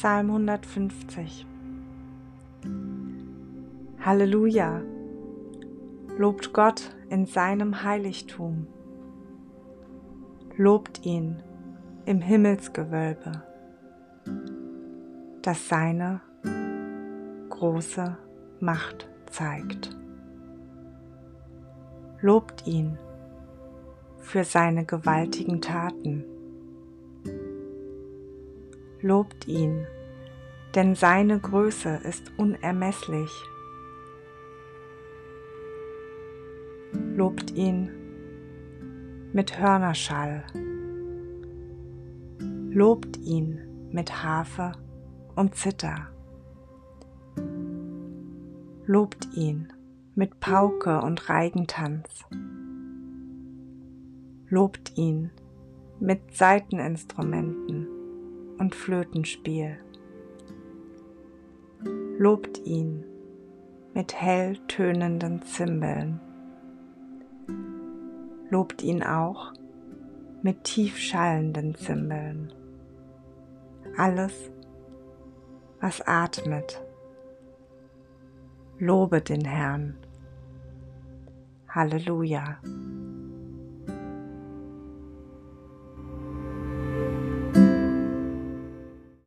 Psalm 150 Halleluja! Lobt Gott in seinem Heiligtum. Lobt ihn im Himmelsgewölbe, das seine große Macht zeigt. Lobt ihn für seine gewaltigen Taten. Lobt ihn, denn seine Größe ist unermesslich. Lobt ihn mit Hörnerschall. Lobt ihn mit Harfe und Zither. Lobt ihn mit Pauke und Reigentanz. Lobt ihn mit Saiteninstrumenten und Flötenspiel. Lobt ihn mit hell tönenden Zimbeln. Lobt ihn auch mit tief schallenden Zimbeln. Alles, was atmet, lobe den Herrn. Halleluja.